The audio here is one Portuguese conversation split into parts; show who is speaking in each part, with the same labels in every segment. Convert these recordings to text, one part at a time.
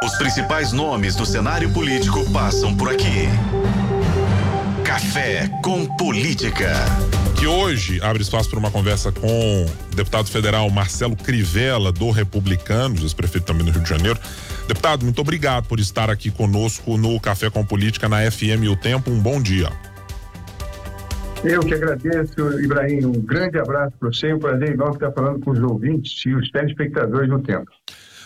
Speaker 1: Os principais nomes do cenário político passam por aqui. Café com Política.
Speaker 2: Que hoje abre espaço para uma conversa com o deputado federal Marcelo Crivella, do Republicanos, ex-prefeito também do Rio de Janeiro. Deputado, muito obrigado por estar aqui conosco no Café com Política na FM O Tempo. Um bom dia.
Speaker 3: Eu que agradeço, Ibrahim. Um grande abraço para você. É um prazer enorme estar falando com os ouvintes e os telespectadores do tempo.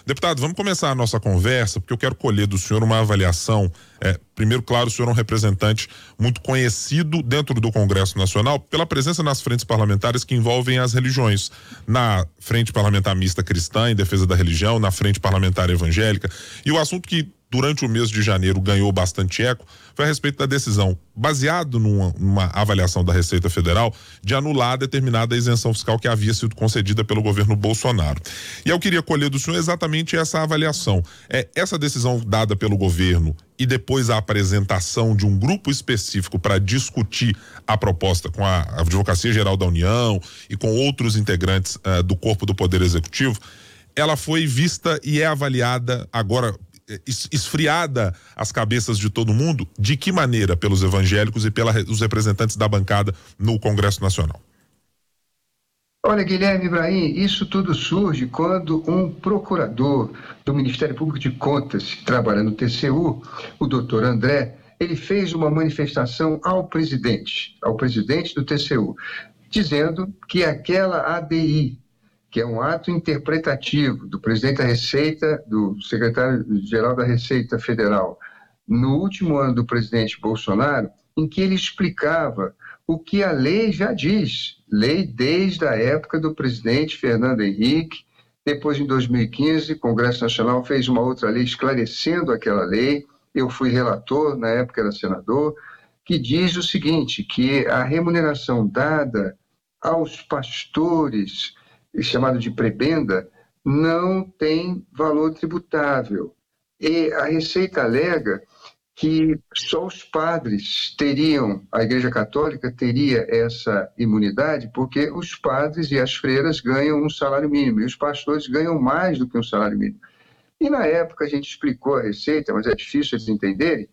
Speaker 2: Deputado, vamos começar a nossa conversa, porque eu quero colher do senhor uma avaliação. É, primeiro, claro, o senhor é um representante muito conhecido dentro do Congresso Nacional pela presença nas frentes parlamentares que envolvem as religiões. Na frente parlamentar mista cristã, em defesa da religião, na frente parlamentar evangélica. E o assunto que durante o mês de janeiro ganhou bastante eco foi a respeito da decisão, baseado numa, numa, avaliação da Receita Federal, de anular determinada isenção fiscal que havia sido concedida pelo governo Bolsonaro. E eu queria colher do senhor exatamente essa avaliação. É essa decisão dada pelo governo e depois a apresentação de um grupo específico para discutir a proposta com a Advocacia Geral da União e com outros integrantes uh, do corpo do Poder Executivo, ela foi vista e é avaliada agora esfriada as cabeças de todo mundo, de que maneira pelos evangélicos e pelos representantes da bancada no Congresso Nacional?
Speaker 3: Olha, Guilherme Ibrahim, isso tudo surge quando um procurador do Ministério Público de Contas, trabalhando no TCU, o doutor André, ele fez uma manifestação ao presidente, ao presidente do TCU, dizendo que aquela ADI, que é um ato interpretativo do presidente da Receita, do secretário-geral da Receita Federal, no último ano do presidente Bolsonaro, em que ele explicava o que a lei já diz, lei desde a época do presidente Fernando Henrique, depois, em 2015, o Congresso Nacional fez uma outra lei esclarecendo aquela lei. Eu fui relator, na época era senador, que diz o seguinte: que a remuneração dada aos pastores chamado de prebenda, não tem valor tributável. E a Receita alega que só os padres teriam, a Igreja Católica teria essa imunidade, porque os padres e as freiras ganham um salário mínimo, e os pastores ganham mais do que um salário mínimo. E na época a gente explicou a Receita, mas é difícil eles entenderem,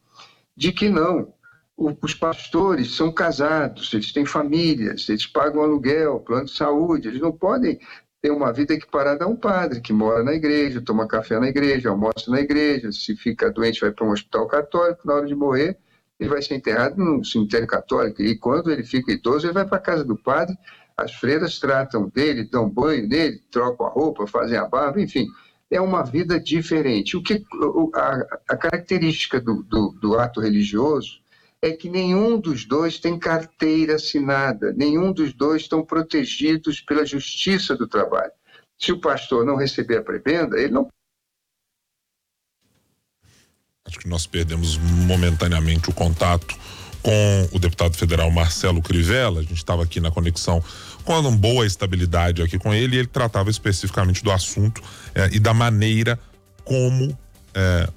Speaker 3: de que não, os pastores são casados, eles têm famílias, eles pagam aluguel, plano de saúde, eles não podem ter uma vida equiparada a um padre que mora na igreja, toma café na igreja, almoça na igreja, se fica doente vai para um hospital católico, na hora de morrer ele vai ser enterrado num cemitério católico e quando ele fica idoso ele vai para a casa do padre, as freiras tratam dele, dão banho nele, trocam a roupa, fazem a barba, enfim, é uma vida diferente. O que a, a característica do, do, do ato religioso é que nenhum dos dois tem carteira assinada, nenhum dos dois estão protegidos pela justiça do trabalho. Se o pastor não receber a prebenda, ele não.
Speaker 2: Acho que nós perdemos momentaneamente o contato com o deputado federal Marcelo Crivella. A gente estava aqui na conexão com uma boa estabilidade aqui com ele e ele tratava especificamente do assunto eh, e da maneira como eh,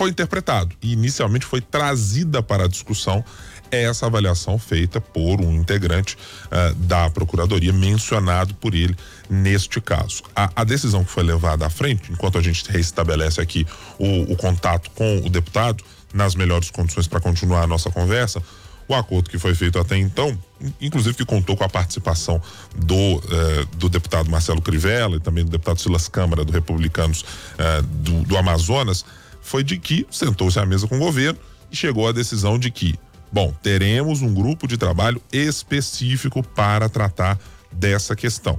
Speaker 2: foi interpretado e inicialmente foi trazida para a discussão essa avaliação feita por um integrante uh, da Procuradoria, mencionado por ele neste caso. A, a, decisão que foi levada à frente, enquanto a gente restabelece aqui o, o contato com o deputado, nas melhores condições para continuar a nossa conversa, o acordo que foi feito até então, inclusive que contou com a participação do, eh, do deputado Marcelo Crivella e também do deputado Silas Câmara, do Republicanos eh, do, do Amazonas, foi de que sentou-se à mesa com o governo e chegou à decisão de que, bom, teremos um grupo de trabalho específico para tratar dessa questão,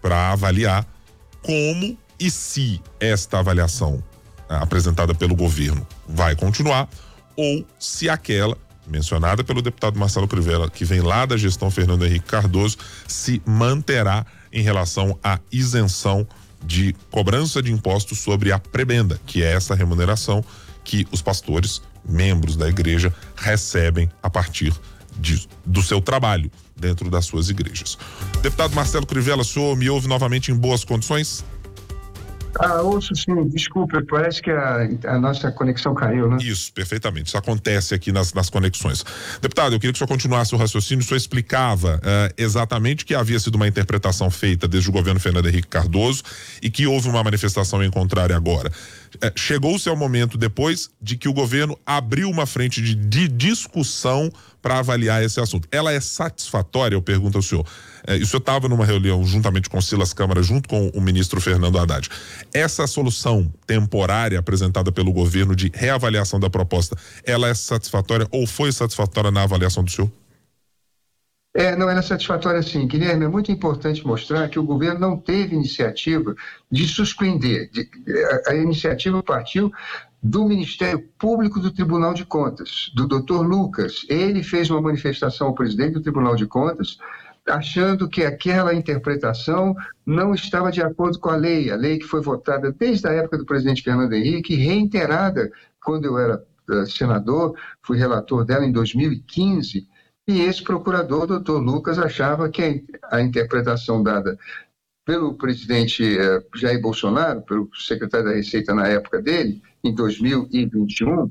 Speaker 2: para avaliar como e se esta avaliação ah, apresentada pelo governo vai continuar ou se aquela mencionada pelo deputado Marcelo Crivella, que vem lá da gestão Fernando Henrique Cardoso, se manterá em relação à isenção de cobrança de impostos sobre a prebenda, que é essa remuneração que os pastores, membros da igreja, recebem a partir de, do seu trabalho dentro das suas igrejas. Deputado Marcelo Crivella, o senhor me ouve novamente em boas condições?
Speaker 3: Ah, ouço sim, desculpa, parece que a, a, nossa conexão caiu, né?
Speaker 2: Isso, perfeitamente. Isso acontece aqui nas, nas conexões. Deputado, eu queria que o senhor continuasse o raciocínio. O senhor explicava uh, exatamente que havia sido uma interpretação feita desde o governo Fernando Henrique Cardoso e que houve uma manifestação em contrário agora. É, Chegou-se ao momento depois de que o governo abriu uma frente de, de discussão para avaliar esse assunto. Ela é satisfatória? Eu pergunto ao senhor. É, e o senhor estava numa reunião juntamente com Silas Câmara, junto com o ministro Fernando Haddad. Essa solução temporária apresentada pelo governo de reavaliação da proposta, ela é satisfatória ou foi satisfatória na avaliação do senhor?
Speaker 3: É, não era satisfatória sim. Guilherme, é muito importante mostrar que o governo não teve iniciativa de suspender. De, a, a, iniciativa partiu do Ministério Público do Tribunal de Contas, do doutor Lucas. Ele fez uma manifestação ao presidente do Tribunal de Contas, achando que aquela interpretação não estava de acordo com a lei, a lei que foi votada desde a época do presidente Fernando Henrique, reiterada quando eu era uh, senador, fui relator dela em 2015 e esse procurador, doutor Lucas, achava que a interpretação dada pelo presidente eh, Jair Bolsonaro, pelo secretário da Receita na época dele, em 2021,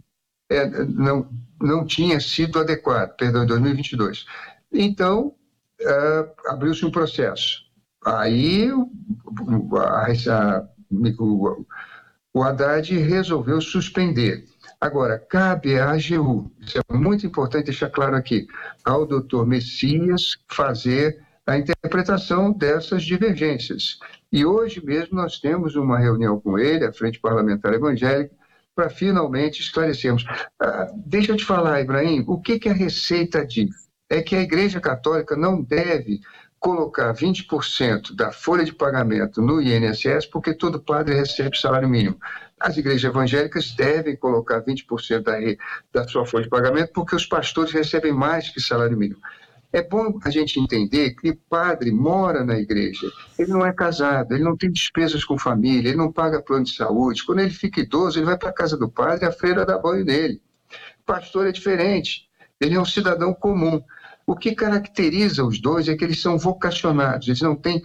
Speaker 3: é, não, não tinha sido adequado, perdão, em 2022. Então, é, abriu-se um processo. Aí a, a, o Haddad resolveu suspender. Agora, cabe à AGU, isso é muito importante deixar claro aqui, ao doutor Messias fazer a interpretação dessas divergências. E hoje mesmo nós temos uma reunião com ele, a Frente Parlamentar Evangélica, para finalmente esclarecermos. Ah, deixa eu te falar, Ibrahim, o que, que a Receita diz? É que a Igreja Católica não deve colocar 20% da folha de pagamento no INSS porque todo padre recebe salário mínimo. As igrejas evangélicas devem colocar 20% da, da sua folha de pagamento porque os pastores recebem mais que salário mínimo. É bom a gente entender que o padre mora na igreja, ele não é casado, ele não tem despesas com família, ele não paga plano de saúde. Quando ele fica idoso, ele vai para a casa do padre, a freira dá banho nele. O pastor é diferente, ele é um cidadão comum. O que caracteriza os dois é que eles são vocacionados, eles não têm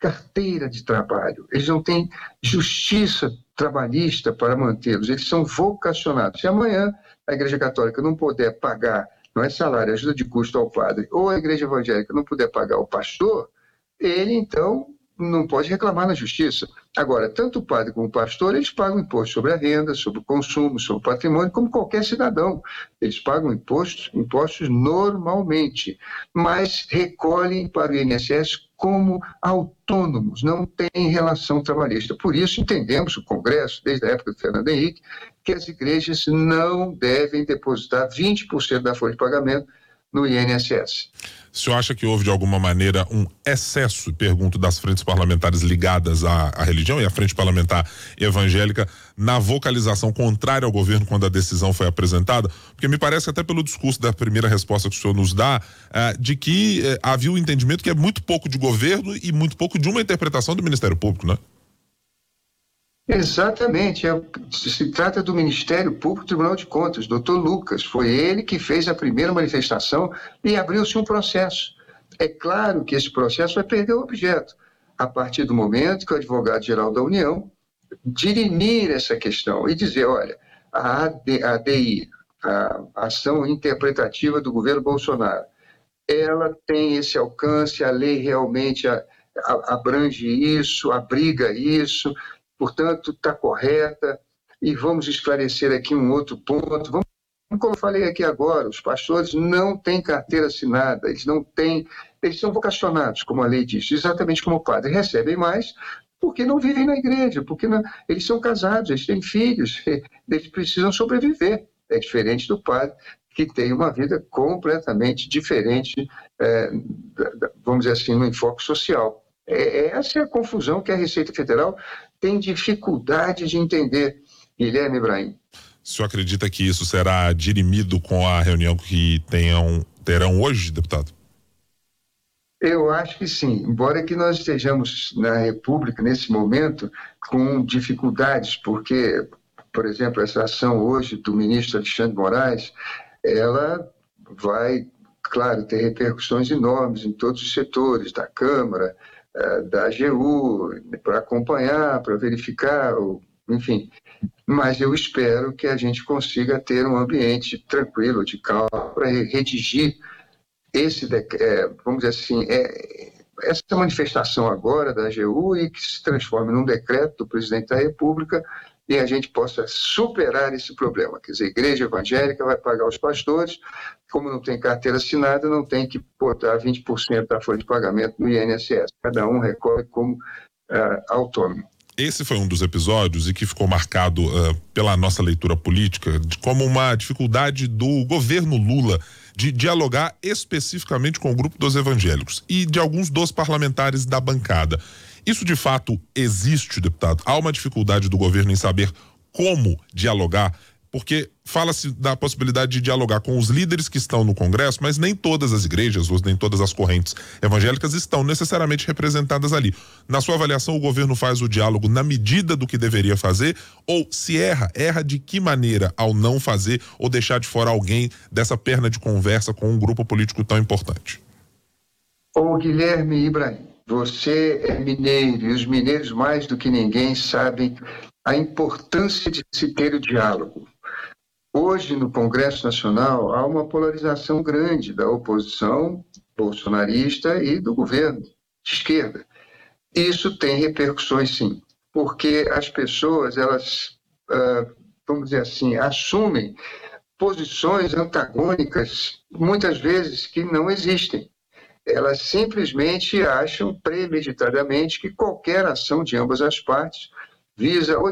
Speaker 3: carteira de trabalho, eles não têm justiça trabalhista para mantê-los, eles são vocacionados. Se amanhã a Igreja Católica não puder pagar, não é salário, é ajuda de custo ao padre, ou a Igreja Evangélica não puder pagar o pastor, ele então não pode reclamar na justiça. Agora, tanto o padre como o pastor, eles pagam imposto sobre a renda, sobre o consumo, sobre o patrimônio, como qualquer cidadão. Eles pagam impostos, impostos normalmente, mas recolhem para o INSS como autônomos, não têm relação trabalhista. Por isso, entendemos o Congresso, desde a época do Fernando Henrique, que as igrejas não devem depositar 20% da folha de pagamento no INSS.
Speaker 2: O senhor acha que houve, de alguma maneira, um excesso, pergunto, das frentes parlamentares ligadas à, à, religião e à frente parlamentar evangélica na vocalização contrária ao governo quando a decisão foi apresentada? Porque me parece, até pelo discurso da primeira resposta que o senhor nos dá, eh, de que eh, havia o um entendimento que é muito pouco de governo e muito pouco de uma interpretação do Ministério Público, né?
Speaker 3: Exatamente. É, se trata do Ministério Público Tribunal de Contas, doutor Lucas. Foi ele que fez a primeira manifestação e abriu-se um processo. É claro que esse processo vai perder o objeto, a partir do momento que o advogado-geral da União dirimir essa questão e dizer: olha, a ADI, a Ação Interpretativa do Governo Bolsonaro, ela tem esse alcance, a lei realmente abrange isso, abriga isso, portanto, está correta. E vamos esclarecer aqui um outro ponto. Vamos, como eu falei aqui agora, os pastores não têm carteira assinada, eles não têm, eles são vocacionados, como a lei diz, exatamente como o padre, recebem mais porque não vivem na igreja, porque não, eles são casados, eles têm filhos, eles precisam sobreviver. É diferente do padre, que tem uma vida completamente diferente, é, vamos dizer assim, no enfoque social. É, essa é a confusão que a Receita Federal tem dificuldade de entender, Guilherme Ibrahim.
Speaker 2: O senhor acredita que isso será dirimido com a reunião que tenham, terão hoje, deputado?
Speaker 3: Eu acho que sim, embora que nós estejamos na República nesse momento com dificuldades, porque, por exemplo, essa ação hoje do ministro Alexandre Moraes, ela vai, claro, ter repercussões enormes em todos os setores da Câmara, da AGU, para acompanhar, para verificar, enfim. Mas eu espero que a gente consiga ter um ambiente tranquilo, de calma, para redigir esse, é, vamos dizer assim, é, essa manifestação agora da AGU e que se transforme num decreto do presidente da República e a gente possa superar esse problema. Quer dizer, a igreja evangélica vai pagar os pastores, como não tem carteira assinada, não tem que botar 20% da folha de pagamento no INSS. Cada um recorre como uh, autônomo.
Speaker 2: Esse foi um dos episódios e que ficou marcado uh, pela nossa leitura política de, como uma dificuldade do governo Lula de dialogar especificamente com o grupo dos evangélicos e de alguns dos parlamentares da bancada. Isso de fato existe, deputado? Há uma dificuldade do governo em saber como dialogar porque fala-se da possibilidade de dialogar com os líderes que estão no Congresso, mas nem todas as igrejas, ou nem todas as correntes evangélicas estão necessariamente representadas ali. Na sua avaliação, o governo faz o diálogo na medida do que deveria fazer, ou se erra, erra de que maneira ao não fazer ou deixar de fora alguém dessa perna de conversa com um grupo político tão importante?
Speaker 3: Ô Guilherme Ibrahim, você é mineiro e os mineiros mais do que ninguém sabem a importância de se ter o diálogo. Hoje, no Congresso Nacional, há uma polarização grande da oposição bolsonarista e do governo de esquerda. Isso tem repercussões, sim, porque as pessoas, elas, uh, vamos dizer assim, assumem posições antagônicas, muitas vezes que não existem. Elas simplesmente acham premeditadamente que qualquer ação de ambas as partes visa ou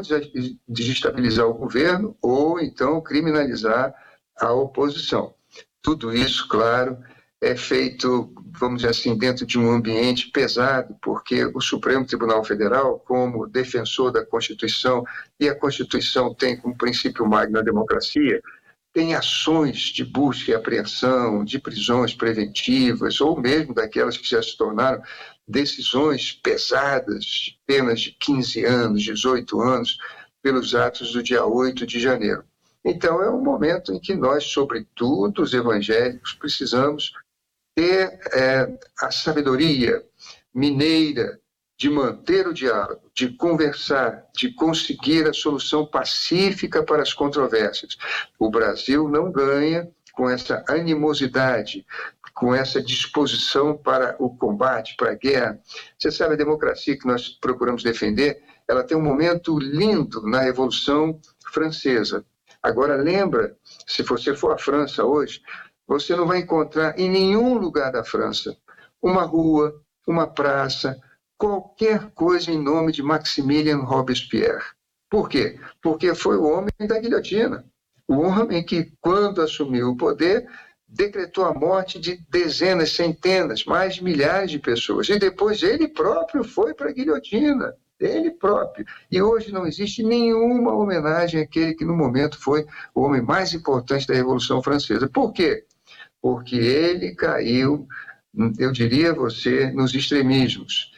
Speaker 3: desestabilizar o governo ou então criminalizar a oposição. Tudo isso, claro, é feito, vamos dizer assim, dentro de um ambiente pesado, porque o Supremo Tribunal Federal, como defensor da Constituição, e a Constituição tem como princípio magno a democracia, tem ações de busca e apreensão, de prisões preventivas, ou mesmo daquelas que já se tornaram decisões pesadas, penas de 15 anos, 18 anos, pelos atos do dia 8 de janeiro. Então, é um momento em que nós, sobretudo os evangélicos, precisamos ter é, a sabedoria mineira de manter o diálogo, de conversar, de conseguir a solução pacífica para as controvérsias. O Brasil não ganha com essa animosidade, com essa disposição para o combate, para a guerra. Você sabe, a democracia que nós procuramos defender, ela tem um momento lindo na Revolução Francesa. Agora, lembra, se você for à França hoje, você não vai encontrar em nenhum lugar da França uma rua, uma praça, qualquer coisa em nome de Maximilien Robespierre. Por quê? Porque foi o homem da guilhotina. O homem que, quando assumiu o poder, decretou a morte de dezenas, centenas, mais de milhares de pessoas. E depois ele próprio foi para a guilhotina, ele próprio. E hoje não existe nenhuma homenagem àquele que no momento foi o homem mais importante da Revolução Francesa. Por quê? Porque ele caiu, eu diria a você, nos extremismos,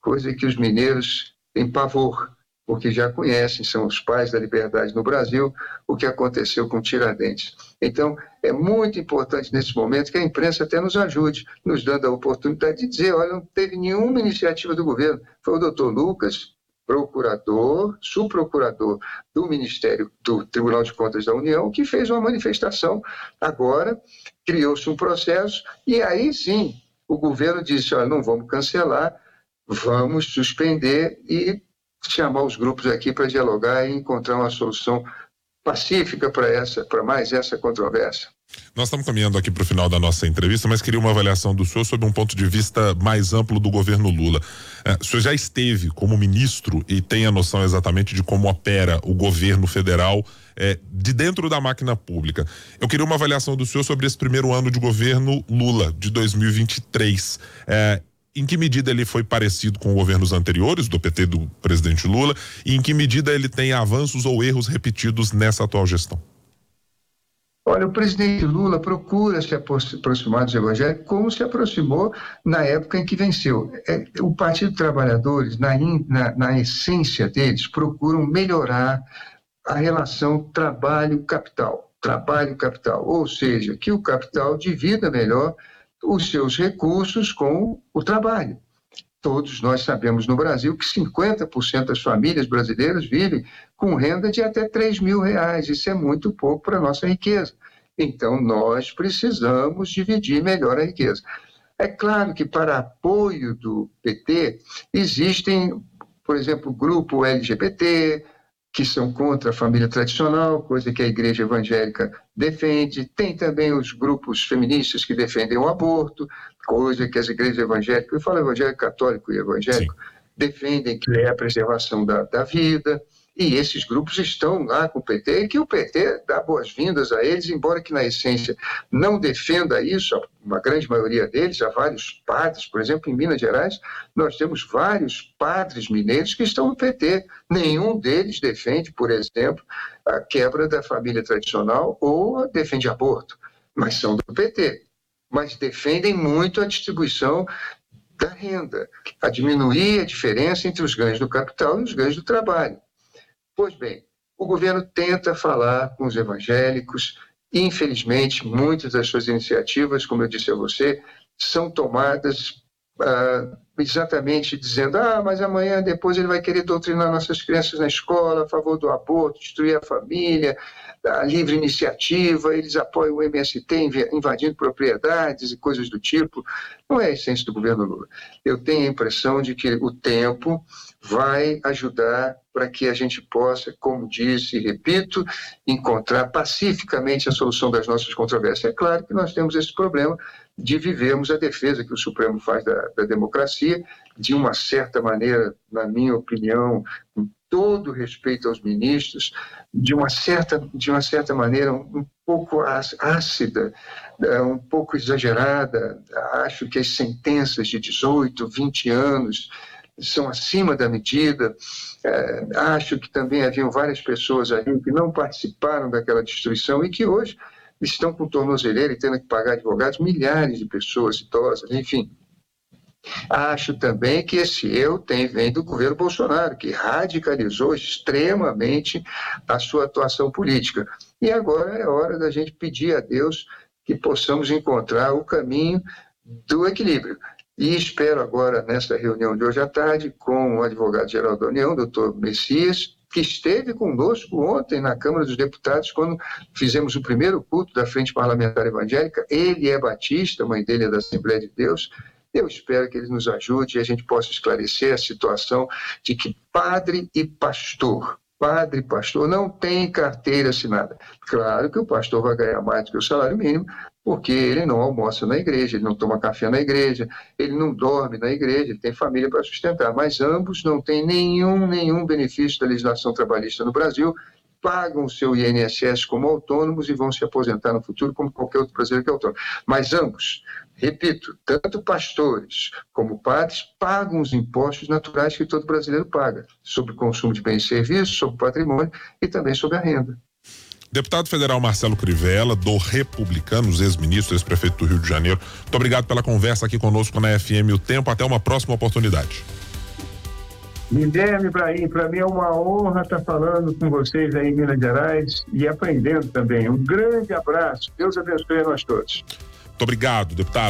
Speaker 3: coisa que os mineiros têm pavor porque já conhecem, são os pais da liberdade no Brasil, o que aconteceu com Tiradentes. Então, é muito importante nesse momento que a imprensa até nos ajude, nos dando a oportunidade de dizer: olha, não teve nenhuma iniciativa do governo. Foi o doutor Lucas, procurador, subprocurador do Ministério do Tribunal de Contas da União, que fez uma manifestação. Agora, criou-se um processo, e aí sim, o governo disse: olha, não vamos cancelar, vamos suspender e chamar os grupos aqui para dialogar e encontrar uma solução pacífica para essa, para mais essa controvérsia.
Speaker 2: Nós estamos caminhando aqui para o final da nossa entrevista, mas queria uma avaliação do senhor sobre um ponto de vista mais amplo do governo Lula. É, o senhor já esteve como ministro e tem a noção exatamente de como opera o governo federal é, de dentro da máquina pública. Eu queria uma avaliação do senhor sobre esse primeiro ano de governo Lula, de 2023. É, em que medida ele foi parecido com governos anteriores, do PT do presidente Lula, e em que medida ele tem avanços ou erros repetidos nessa atual gestão?
Speaker 3: Olha, o presidente Lula procura se aproximar dos evangélicos como se aproximou na época em que venceu. É, o Partido Trabalhadores, na, na, na essência deles, procuram melhorar a relação trabalho-capital. Trabalho-capital, ou seja, que o capital divida melhor os seus recursos com o trabalho. Todos nós sabemos no Brasil que 50% das famílias brasileiras vivem com renda de até 3 mil reais. Isso é muito pouco para a nossa riqueza. Então, nós precisamos dividir melhor a riqueza. É claro que, para apoio do PT, existem, por exemplo, o grupo LGBT, que são contra a família tradicional, coisa que a igreja evangélica defende. Tem também os grupos feministas que defendem o aborto, coisa que as igrejas evangélicas, eu falo evangélico católico e evangélico, Sim. defendem que é a preservação da, da vida. E esses grupos estão lá com o PT, e que o PT dá boas-vindas a eles, embora que na essência não defenda isso, uma grande maioria deles, há vários padres, por exemplo, em Minas Gerais, nós temos vários padres mineiros que estão no PT. Nenhum deles defende, por exemplo, a quebra da família tradicional ou defende aborto, mas são do PT. Mas defendem muito a distribuição da renda, a diminuir a diferença entre os ganhos do capital e os ganhos do trabalho. Pois bem, o governo tenta falar com os evangélicos. Infelizmente, muitas das suas iniciativas, como eu disse a você, são tomadas ah, exatamente dizendo: ah, mas amanhã depois ele vai querer doutrinar nossas crianças na escola a favor do aborto, destruir a família, a livre iniciativa, eles apoiam o MST invadindo propriedades e coisas do tipo. Não é a essência do governo Lula. Eu tenho a impressão de que o tempo vai ajudar para que a gente possa, como disse e repito, encontrar pacificamente a solução das nossas controvérsias. É claro que nós temos esse problema de vivermos a defesa que o Supremo faz da, da democracia, de uma certa maneira, na minha opinião, todo respeito aos ministros, de uma certa, de uma certa maneira um pouco ácida, é, um pouco exagerada. Acho que as sentenças de 18, 20 anos são acima da medida. É, acho que também haviam várias pessoas ali que não participaram daquela destruição e que hoje estão com tornozeleira e tendo que pagar advogados, milhares de pessoas idosas, enfim. Acho também que esse eu tem, vem do governo Bolsonaro, que radicalizou extremamente a sua atuação política. E agora é hora da gente pedir a Deus que possamos encontrar o caminho do equilíbrio. E espero agora, nesta reunião de hoje à tarde, com o advogado-geral da União, doutor Messias, que esteve conosco ontem na Câmara dos Deputados, quando fizemos o primeiro culto da Frente Parlamentar Evangélica. Ele é batista, mãe dele é da Assembleia de Deus. Eu espero que ele nos ajude e a gente possa esclarecer a situação de que padre e pastor padre, pastor, não tem carteira assinada. Claro que o pastor vai ganhar mais do que o salário mínimo, porque ele não almoça na igreja, ele não toma café na igreja, ele não dorme na igreja, ele tem família para sustentar, mas ambos não têm nenhum, nenhum benefício da legislação trabalhista no Brasil, pagam o seu INSS como autônomos e vão se aposentar no futuro como qualquer outro brasileiro que é autônomo. Mas ambos, repito, tanto pastores como padres pagam os impostos naturais que todo brasileiro paga, sobre o consumo de bens e serviços, sobre o patrimônio e também sobre a renda.
Speaker 2: Deputado federal Marcelo Crivella, do Republicanos, ex-ministro, ex-prefeito do Rio de Janeiro. Muito obrigado pela conversa aqui conosco na FM O Tempo. Até uma próxima oportunidade.
Speaker 3: Guilherme Ibrahim, para mim é uma honra estar falando com vocês aí em Minas Gerais e aprendendo também. Um grande abraço. Deus abençoe a nós todos.
Speaker 2: Muito obrigado, deputado.